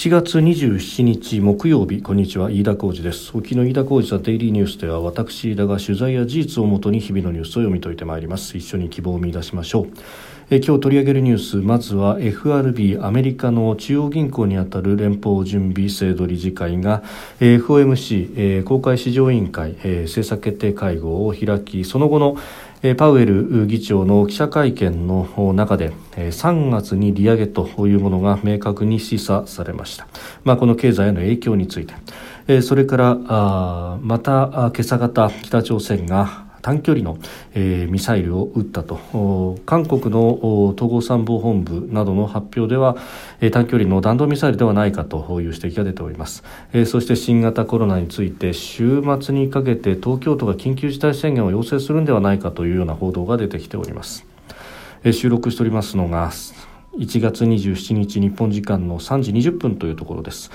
7月27日木曜日こんにちは。飯田浩二です。沖の飯田浩二ザデイリーニュースでは私飯田が取材や事実をもとに日々のニュースを読み解いてまいります。一緒に希望を見出しましょう。え今日取り上げるニュースまずは FRB アメリカの中央銀行にあたる連邦準備制度理事会が FOMC 公開市場委員会政策決定会合を開きその後のパウエル議長の記者会見の中で3月に利上げというものが明確に示唆されました、まあ、この経済への影響について。それからまた今朝方北朝鮮が短距離の、えー、ミサイルを撃ったと。韓国の統合参謀本部などの発表では、えー、短距離の弾道ミサイルではないかという指摘が出ております、えー、そして新型コロナについて週末にかけて東京都が緊急事態宣言を要請するんではないかというような報道が出てきております、えー、収録しておりますのが1月27日日本時間の3時20分というところです。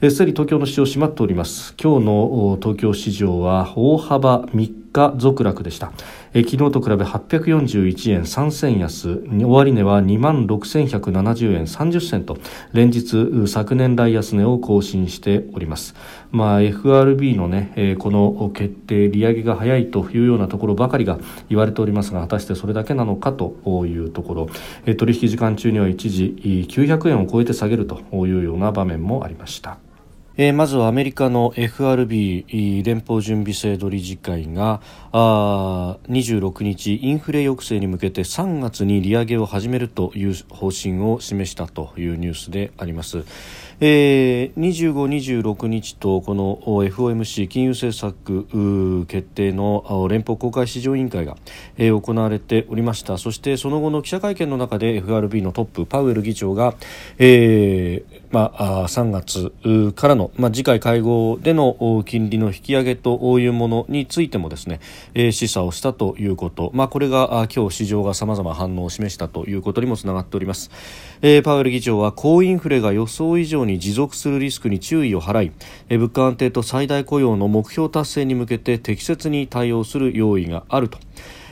すでに東京の市場閉まっております今日の東京市場は大幅3日続落でした。え昨日と比べ841円3銭安、終値は2万6170円30銭と、連日昨年来安値を更新しております。まあ、FRB のね、えこの決定、利上げが早いというようなところばかりが言われておりますが、果たしてそれだけなのかというところ、え取引時間中には一時900円を超えて下げるというような場面もありました。えー、まずはアメリカの FRB 連邦準備制度理事会があ26日インフレ抑制に向けて3月に利上げを始めるという方針を示したというニュースであります。えー、25、26日とこの FOMC 金融政策決定の連邦公開市場委員会が、えー、行われておりました。そしてその後の記者会見の中で FRB のトップパウエル議長が、えーまあ、3月からの、まあ、次回会合での金利の引き上げというものについてもですね、えー、示唆をしたということ、まあ、これが今日市場がさまざま反応を示したということにもつながっております、えー、パウエル議長は高インフレが予想以上持続するリスクに注意を払い、物価安定と最大雇用の目標達成に向けて適切に対応する用意があると。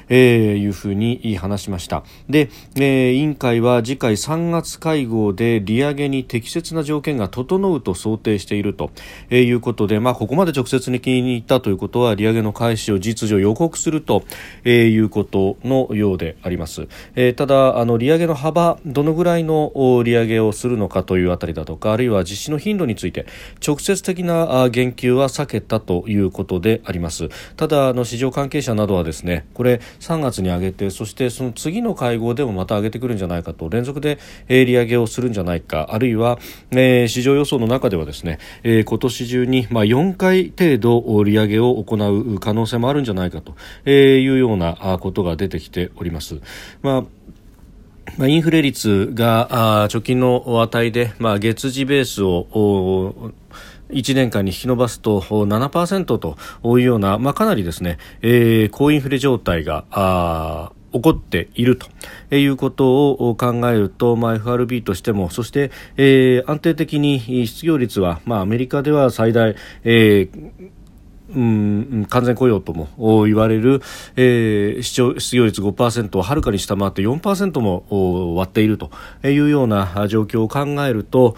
えー、いうふうに話しました。で、えー、委員会は次回3月会合で利上げに適切な条件が整うと想定していると、えー、いうことで、まあ、ここまで直接に気に入ったということは利上げの開始を実情予告すると、えー、いうことのようであります、えー、ただあの利上げの幅どのぐらいの利上げをするのかというあたりだとかあるいは実施の頻度について直接的な言及は避けたということであります。ただあの市場関係者などはですねこれ3月に上げてそしてその次の会合でもまた上げてくるんじゃないかと連続で、え、利上げをするんじゃないかあるいは、えー、市場予想の中ではですね、えー、今年中に、まあ、4回程度利上げを行う可能性もあるんじゃないかというようなことが出てきております。まあまあ、インフレ率があ直近の値で、まあ、月次ベースを1年間に引き延ばすと7%というような、まあ、かなりですね、えー、高インフレ状態が起こっていると。いうことを考えると、まあ、FRB としてもそして、えー、安定的に失業率は、まあ、アメリカでは最大、えーうん、完全雇用とも言われる、えー、失業率5%をはるかに下回って4%も割っているというような状況を考えると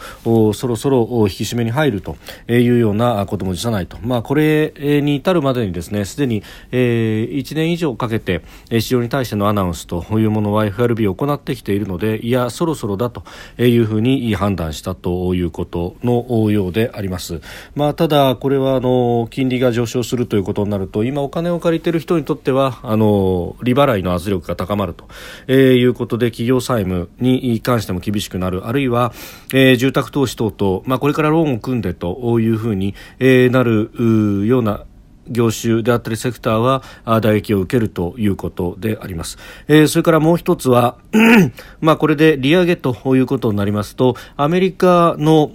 そろそろ引き締めに入るというようなことも辞さないと、まあ、これに至るまでにですねすでに、えー、1年以上かけて市場に対してのアナウンスというものは FRB を行ってきているのでいやそろそろだというふうに判断したということのようであります。まあ、ただこれはあの金利が上昇するということになると今お金を借りている人にとってはあの利払いの圧力が高まると、えー、いうことで企業債務に関しても厳しくなるあるいは、えー、住宅投資等々、まあ、これからローンを組んでというふうに、えー、なるような業種であったりセクターは打撃を受けるということであります。えー、それからもう一つは まあこれで利上げということになりますとアメリカの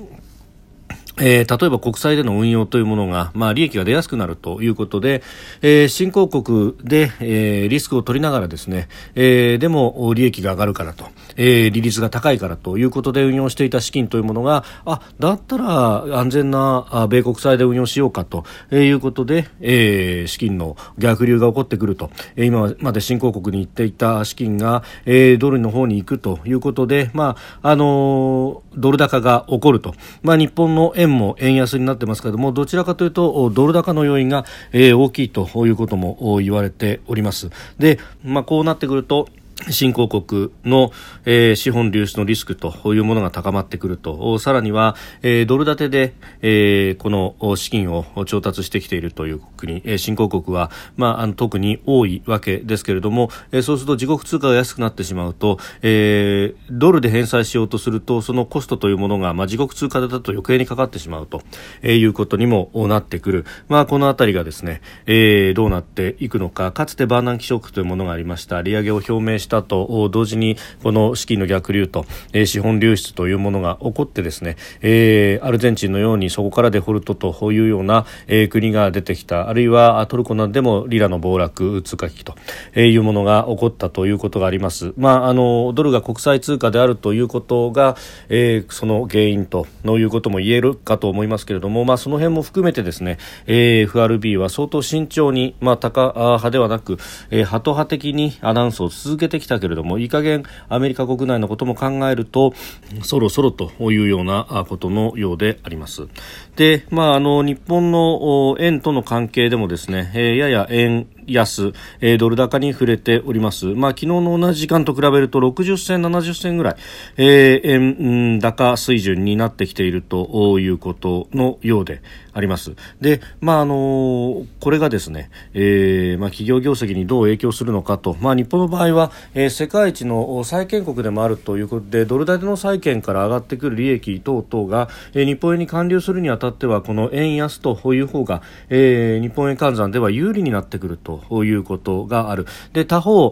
えー、例えば国債での運用というものが、まあ、利益が出やすくなるということで、えー、新興国で、えー、リスクを取りながらですね、えー、でも利益が上がるからと、えー、利率が高いからということで運用していた資金というものが、あ、だったら安全な米国債で運用しようかということで、えー、資金の逆流が起こってくると、今まで新興国に行っていた資金が、えー、ドルの方に行くということで、まあ、あのー、ドル高が起こると、まあ、日本の円も円安になってますけれどもどちらかというとドル高の要因が、えー、大きいということも言われております。で、まあ、こうなってくると新興国の、えー、資本流出のリスクというものが高まってくると。さらには、えー、ドル建てで、えー、この資金を調達してきているという国、えー、新興国は、まあ、あの特に多いわけですけれども、えー、そうすると自国通貨が安くなってしまうと、えー、ドルで返済しようとするとそのコストというものが、まあ、自国通貨だと余計にかかってしまうと、えー、いうことにもなってくる、まあ、このあたりがですね、えー、どうなっていくのか。かつてバーナンキショックというものがありました。利上げを表明したと同時にこの資金の逆流と、えー、資本流出というものが起こってですね、えー、アルゼンチンのようにそこからデフォルトというような、えー、国が出てきたあるいはトルコなどでもリラの暴落通貨危機というものが起こったということがあります。まあ、あのドルが国際通貨であるということが、えー、その原因ということも言えるかと思いますけれども、まあ、その辺も含めてですね、えー、FRB は相当慎重に、まあ、高派ではなく、えー、ハト派的にアナウンスを続けてきたけれどもいい加減アメリカ国内のことも考えるとそろそろというようなことのようであります。で、まあ、あの日本の円との関係でもですね、えー、やや円安、えー、ドル高に触れております。まあ、昨日の同じ時間と比べると60銭、70銭ぐらい、えー、円高水準になってきているということのようであります。で、まあ、あのこれがですね、えー、まあ、企業業績にどう影響するのかと、まあ、日本の場合は、えー、世界一の債権国でもあるということで、ドル建ての債券から上がってくる利益等々が、えー、日本円に還流するにあたっては、この円安という方が、えー、日本円換算では有利になってくるとということがある。で他方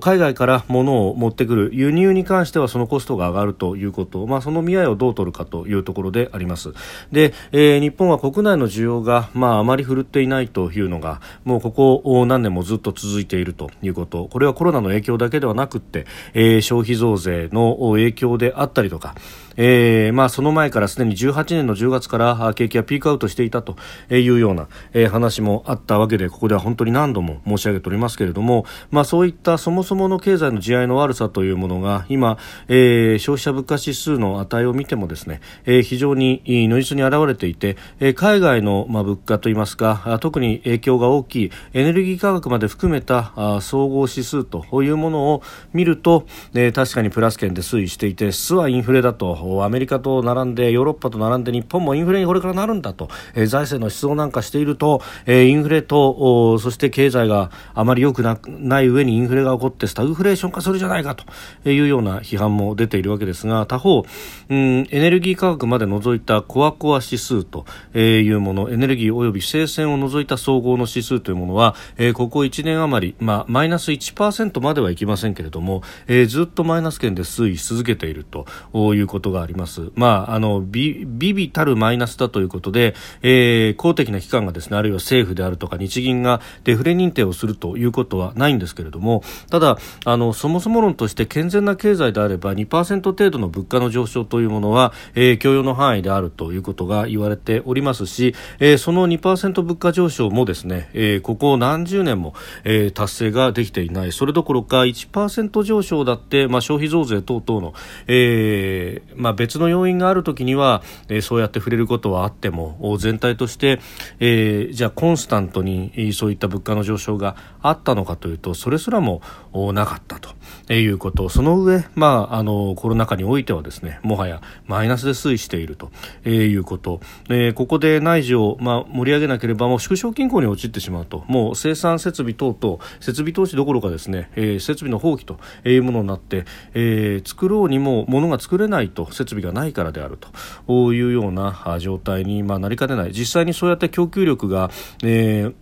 海外から物を持ってくる輸入に関してはそのコストが上がるということ、まあ、その見合いをどう取るかというところであります。で、えー、日本は国内の需要が、まあ、あまり振るっていないというのがもうここ何年もずっと続いているということ。これはコロナの影響だけではなくて、えー、消費増税の影響であったりとかえー、まあ、その前からすでに18年の10月から景気がピークアウトしていたというような、えー、話もあったわけでここでは本当に何度も申し上げておりますけれども、まあ、そういったそもそもの経済の地合いの悪さというものが今、えー、消費者物価指数の値を見てもですね、えー、非常に如実に現れていて、え、海外の、まあ、物価といいますか特に影響が大きいエネルギー価格まで含めたあ総合指数というものを見ると、え、確かにプラス圏で推移していて実はインフレだとアメリカと並んでヨーロッパと並んで日本もインフレにこれからなるんだと、えー、財政の出動なんかしていると、えー、インフレとそして経済があまり良くなない上にインフレが起こってスタグフレーション化するじゃないかというような批判も出ているわけですが他方、うん、エネルギー価格まで除いたコアコア指数というものエネルギー及び生鮮を除いた総合の指数というものは、えー、ここ1年余り、まあ、マイナス1%まではいきませんけれども、えー、ずっとマイナス圏で推移し続けているということがあります。まあ、あの、ビビたるマイナスだということで、えー、公的な機関がですね、あるいは政府であるとか日銀がデフレ認定をするということはないんですけれども、ただ、あの、そもそも論として健全な経済であれば2%程度の物価の上昇というものは、えー、許容の範囲であるということが言われておりますし、えー、その2%物価上昇もですね、えー、ここ何十年も、えー、達成ができていない、それどころか1%上昇だって、まあ、消費増税等々の、えーまあ、別の要因があるときには、えー、そうやって触れることはあっても全体として、えー、じゃあコンスタントにそういった物価の上昇があったのかというとそれすらもなかったということ。その上、まあ、あのコロナ禍においてはですねもはやマイナスで推移しているということ、えー、ここで内需を、まあ、盛り上げなければもう縮小均衡に陥ってしまうと。もう生産設備等々設備投資どころかですね、えー、設備の放棄というものになって、えー、作ろうにもものが作れないと設備がないからであると。いうような状態に、まあ、なりかねない。実際にそうやって供給力が、えー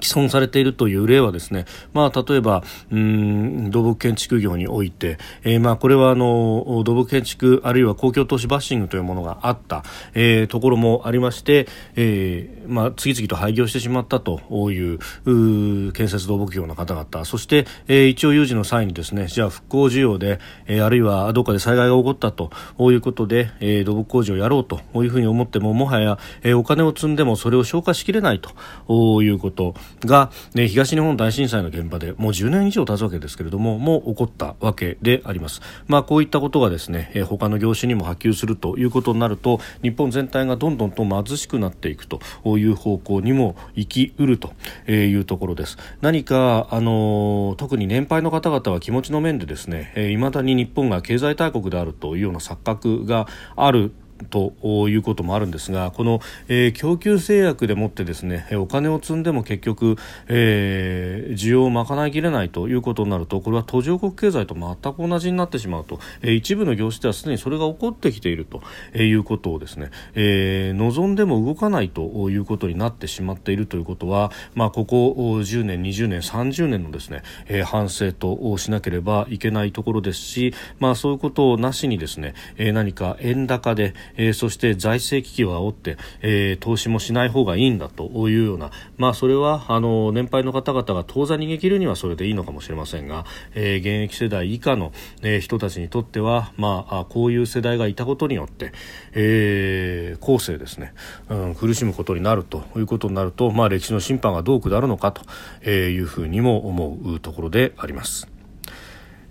既存されているという例はですね、まあ、例えばうん土木建築業において、えー、まあこれはあの土木建築あるいは公共投資バッシングというものがあった、えー、ところもありまして、えーまあ、次々と廃業してしまったという建設土木業の方々そして、えー、一応有事の際にですねじゃあ復興需要で、えー、あるいはどこかで災害が起こったということで、えー、土木工事をやろうというふうに思ってももはや、えー、お金を積んでもそれを消化しきれないということが、ね、東日本大震災の現場でもう10年以上経つわけですけれどももう起こったわけであります、まあ、こういったことがですね、えー、他の業種にも波及するということになると日本全体がどんどんと貧しくなっていくという方向にも行きうるというところです。何か、あの特に年配の方々は気持ちの面でですねいま、だに日本が経済大国であるというような錯覚があるということもあるんですがこの、えー、供給制約でもってですねお金を積んでも結局、えー、需要を賄いきれないということになるとこれは途上国経済と全く同じになってしまうと、えー、一部の業種ではすでにそれが起こってきているということをですね、えー、望んでも動かないということになってしまっているということは、まあ、ここ10年、20年、30年のですね、えー、反省としなければいけないところですし、まあ、そういうことをなしにですね、えー、何か円高で、えー、そして財政危機を煽って、えー、投資もしない方がいいんだというような、まあ、それはあの年配の方々が当座逃げ切るにはそれでいいのかもしれませんが、えー、現役世代以下の、えー、人たちにとっては、まあ、こういう世代がいたことによって、えー、後世ですね、うん、苦しむことになるということになると、まあ、歴史の審判がどう下るのかというふうにも思うところであります。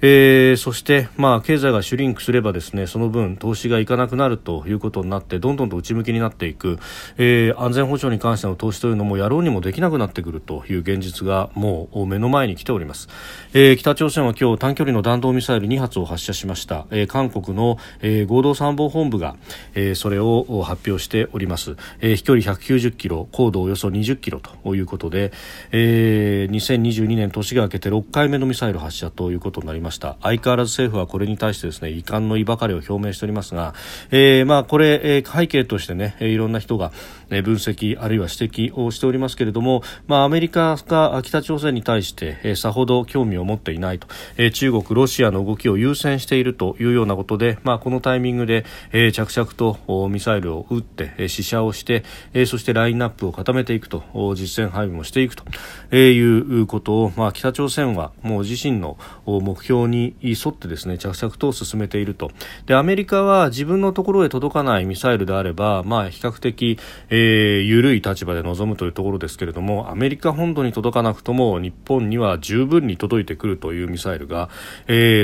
えー、そして、まあ、経済がシュリンクすればですねその分投資がいかなくなるということになってどんどんと内向きになっていく、えー、安全保障に関しての投資というのもやろうにもできなくなってくるという現実がもう目の前に来ております、えー、北朝鮮は今日短距離の弾道ミサイル2発を発射しました、えー、韓国の、えー、合同参謀本部が、えー、それを発表しております、えー、飛距離190キロ高度およそ20キロということで、えー、2022年年が明けて6回目のミサイル発射ということになります。ました。相変わらず政府はこれに対してですね遺憾の意ばかりを表明しておりますが、えー、まあこれ、えー、背景としてねいろんな人が分析あるいは指摘をしておりますけれども、まあ、アメリカが北朝鮮に対して、えー、さほど興味を持っていないと、えー、中国、ロシアの動きを優先しているというようなことで、まあ、このタイミングで、えー、着々とミサイルを撃って、えー、試射をして、えー、そしてラインナップを固めていくと実戦配備もしていくと、えー、いうことを、まあ、北朝鮮はもう自身の目標に沿ってですね着々と進めているとでアメリカは自分のところへ届かないミサイルであれば、まあ、比較的、えー、緩い立場で臨むというところですけれどもアメリカ本土に届かなくとも日本には十分に届いてくるというミサイルが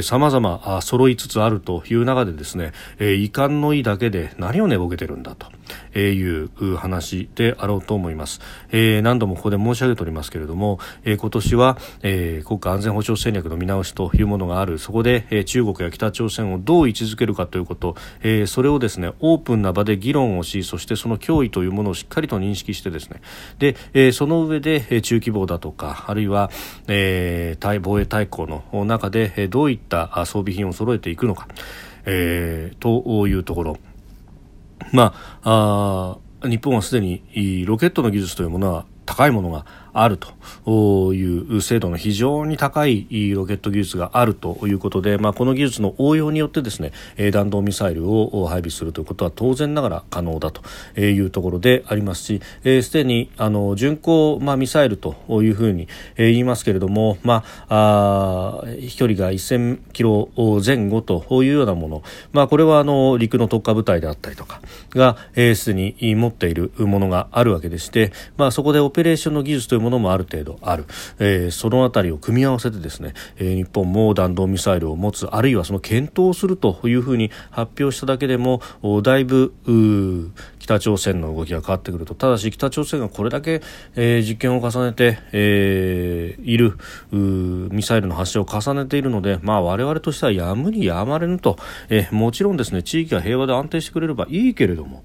さまざま揃いつつあるという中でですね、えー、遺憾の意だけで何を寝ぼけてるんだと。えいう話であろうと思います、えー、何度もここで申し上げておりますけれども、えー、今年は、えー、国家安全保障戦略の見直しというものがある。そこで、え、中国や北朝鮮をどう位置づけるかということ、え、それをですねオープンな場で議論をしそしてその脅威というものをしっかりと認識してですね。で、え、その上で、え、中規模だとかあるいは、えー、対防衛大綱の中で、え、どういった装備品を揃えていくのか、えー、というところ。ま、あ日本はすでにロケットの技術というものは高いものがあるという精度の非常に高いロケット技術があるということで、まあ、この技術の応用によってですね弾道ミサイルを配備するということは当然ながら可能だというところでありますしすでにあの巡航、まあ、ミサイルというふうに言いますけれども、まあ、あ飛距離が1000キロ前後というようなもの、まあ、これはあの陸の特化部隊であったりとかがすでに持っているものがあるわけでして、まあ、そこでオペレーションの技術というものもある程度ある、えー、そのあたりを組み合わせてですね、えー、日本も弾道ミサイルを持つあるいはその検討するというふうに発表しただけでもだいぶ北朝鮮の動きが変わってくると。ただし北朝鮮がこれだけ、えー、実験を重ねて、えー、いるミサイルの発射を重ねているので、まあ、我々としてはやむにやまれぬと、えー、もちろんですね地域が平和で安定してくれればいいけれども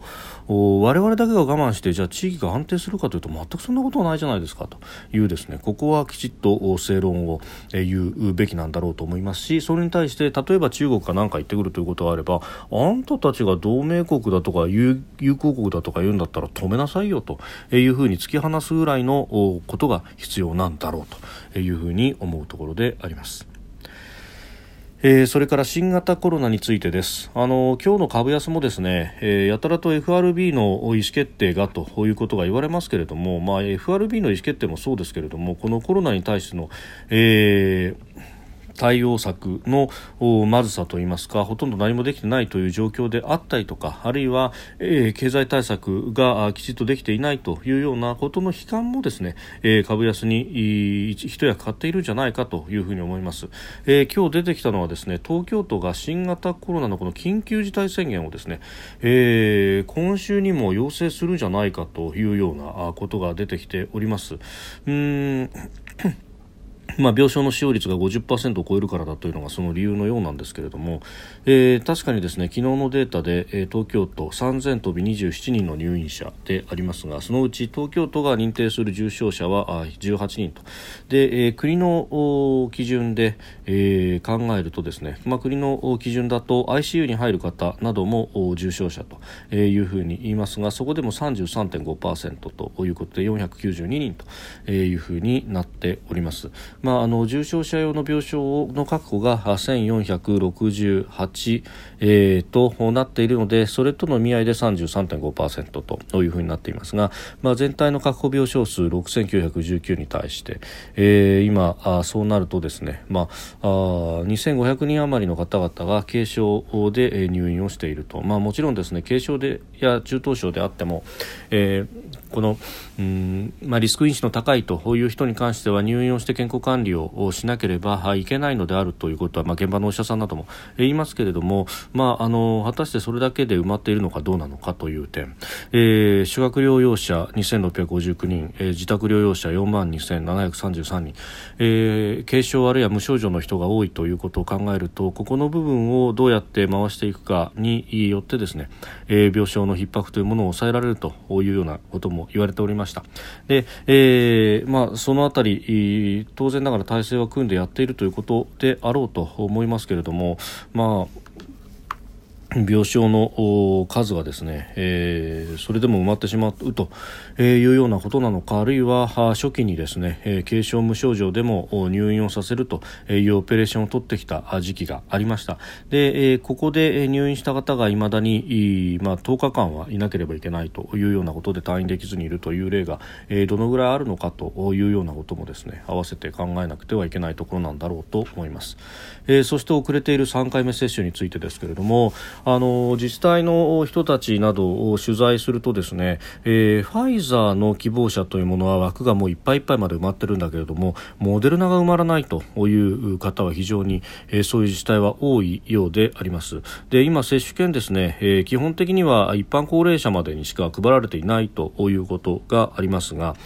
我々だけが我慢してじゃあ地域が安定するかというと全くそんなことはないじゃないですかというですねここはきちっと正論を言うべきなんだろうと思いますしそれに対して例えば中国か何か言ってくるということがあればあんたたちが同盟国だとか友好国だとか言うんだったら止めなさいよというふうに突き放すぐらいのことが必要なんだろうというふうに思うところであります。えー、それから新型コロナについてです。あの今日の株安もですね、えー、やたらと FRB の意思決定がということが言われますけれども、まあ、FRB の意思決定もそうですけれども、このコロナに対しての、えー対応策のまずさといいますかほとんど何もできてないという状況であったりとかあるいは、えー、経済対策がきちっとできていないというようなことの悲観もですね、えー、株安に一役買っているんじゃないかというふうに思います、えー、今日出てきたのはですね東京都が新型コロナのこの緊急事態宣言をですね、えー、今週にも要請するんじゃないかというようなことが出てきております。うん。まあ、病床の使用率が50%を超えるからだというのがその理由のようなんですけれども、えー、確かにですね昨日のデータで、えー、東京都3000飛び27人の入院者でありますがそのうち東京都が認定する重症者は18人とで、えー、国の基準で、え、考えるとですね、まあ、国の基準だと ICU に入る方なども重症者というふうに言いますがそこでも33.5%ということで492人というふうになっております。まあ、あの重症者用の病床の確保が1468、えー、となっているのでそれとの見合いで33.5%というふうになっていますが、まあ、全体の確保病床数6919に対して、えー、今あそうなるとですね、まあ、あ2500人余りの方々が軽症で入院をしていると、まあ、もちろんですね軽症でや中等症であっても、えー、このうん、まあ、リスク因子の高いという人に関しては入院をして健康管理をしなければいけないのであるということは、まあ、現場のお医者さんなども言いますけれども、まあ、あの果たしてそれだけで埋まっているのかどうなのかという点、えー、宿泊療養者2659人、えー、自宅療養者4万2733人、えー、軽症あるいは無症状の人が多いということを考えるとここの部分をどうやって回していくかによってですね、えー、病床の逼迫というものを抑えられるというようなことも言われております。ました。で、えーまあ、そのあたり当然ながら体制は組んでやっているということであろうと思いますけれども、まあ病床の数がですね、えー、それでも埋まってしまうというようなことなのかあるいは初期にですね、軽症無症状でも入院をさせるというオペレーションを取ってきた時期がありました。で、ここで入院した方がいまだに、まあ、10日間はいなければいけないというようなことで退院できずにいるという例が、どのぐらいあるのかというようなこともですね合わせて考えなくてはいけないところなんだろうと思います、えー、そして遅れている3回目接種についてですけれどもあの自治体の人たちなどを取材するとですね、えー、ファイザーの希望者というものは枠がもういっぱいいっぱいまで埋まってるんだけれどもモデルナが埋まらないという方は非常に、えー、そういう自治体は多いようであります。で今、接種券ですね、えー、基本的には一般高齢者までにしか配られていないということがありますが、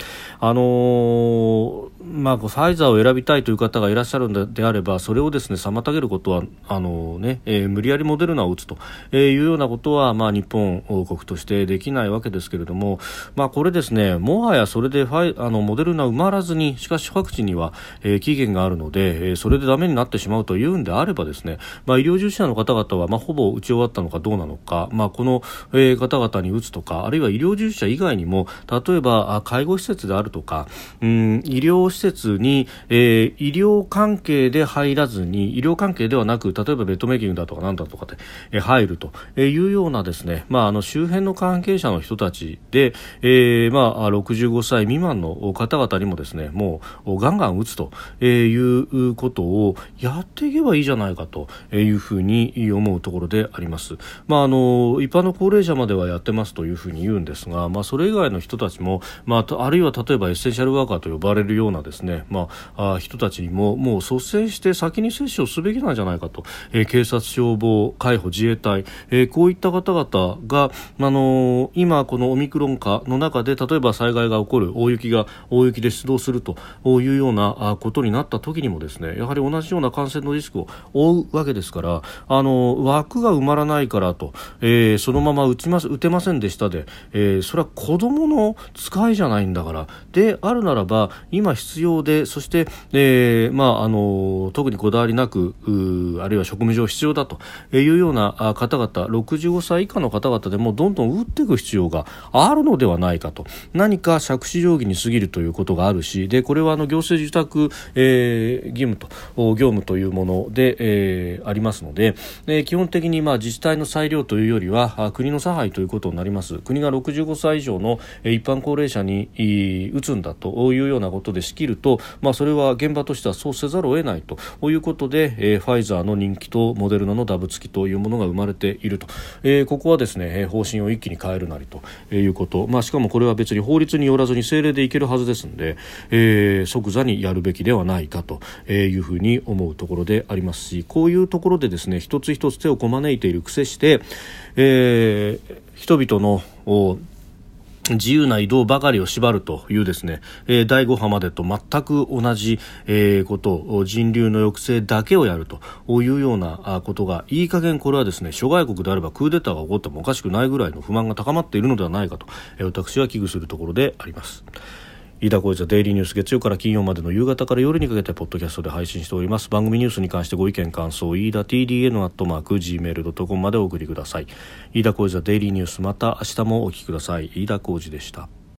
あのー、まあ、ファイザーを選びたいという方がいらっしゃるのであればそれをですね妨げることはあのね、えー、無理やりモデルナを打つと。いうようなことは、まあ、日本王国としてできないわけですけれども、まあ、これですねもはやそれでファイあのモデルナ埋まらずにしかしワクチンには、えー、期限があるので、えー、それでダメになってしまうというんであればですね、まあ、医療従事者の方々は、まあ、ほぼ打ち終わったのかどうなのか、まあ、この、えー、方々に打つとかあるいは医療従事者以外にも例えば介護施設であるとかうん医療施設に、えー、医療関係で入らずに医療関係ではなく例えばベッドメイキングだとかなんだとかで、えー、入るというようなですね、まあ、あの周辺の関係者の人たちで、えーまあ、65歳未満の方々にもですねもうガンガン打つということをやっていけばいいじゃないかというふうに思うところであります。まあ、あの一般の高齢者まではやってますというふうに言うんですが、まあ、それ以外の人たちも、まあ、あるいは例えばエッセンシャルワーカーと呼ばれるようなですね、まあ、あ人たちにももう率先して先に接種をすべきなんじゃないかと、えー、警察、消防、海保、自衛隊、えー、こういった方々が、あのー、今、このオミクロン化の中で例えば災害が起こる大雪が大雪で出動するというようなことになった時にもですねやはり同じような感染のリスクを負うわけですからあの枠が埋まらないからと、えー、そのまま打ちます打てませんでしたで、えー、それは子どもの使いじゃないんだから。であるならば今必要でそして、えーまあ、あの特にこだわりなくあるいは職務上必要だというような方々65歳以下の方々でもどんどん打っていく必要があるのではないかと。何か杓子定規に過ぎるということがあるしでこれはあの行政受託、えー、義務と業務というもので、えー、ありますので、えー、基本的にまあ自治体の裁量というよりは国の差配ということになります。国が65歳以上の一般高齢者に打つんだというようなことで仕ると、まあ、それは現場としてはそうせざるを得ないということで、えー、ファイザーの人気とモデルナのダブ付きというものが生まれていると、えー、ここはですね方針を一気に変えるなりということ、まあ、しかもこれは別に法律によらずに政令でいけるはずですので、えー、即座にやるべきではないかというふうに思うところでありますしこういうところでですね一つ一つ手をこまねいている癖して、えー、人々の自由な移動ばかりを縛るというですね、えー、第5波までと全く同じ、えー、ことを人流の抑制だけをやるというようなことがいい加減これはですね諸外国であればクーデターが起こってもおかしくないぐらいの不満が高まっているのではないかと、えー、私は危惧するところであります。飯田浩司のデイリーニュース月曜から金曜までの夕方から夜にかけてポッドキャストで配信しております。番組ニュースに関してご意見感想飯田 TDN アットマーク Gmail.com までお送りください。飯田浩司はデイリーニュースまた明日もお聞きください。飯田浩司でした。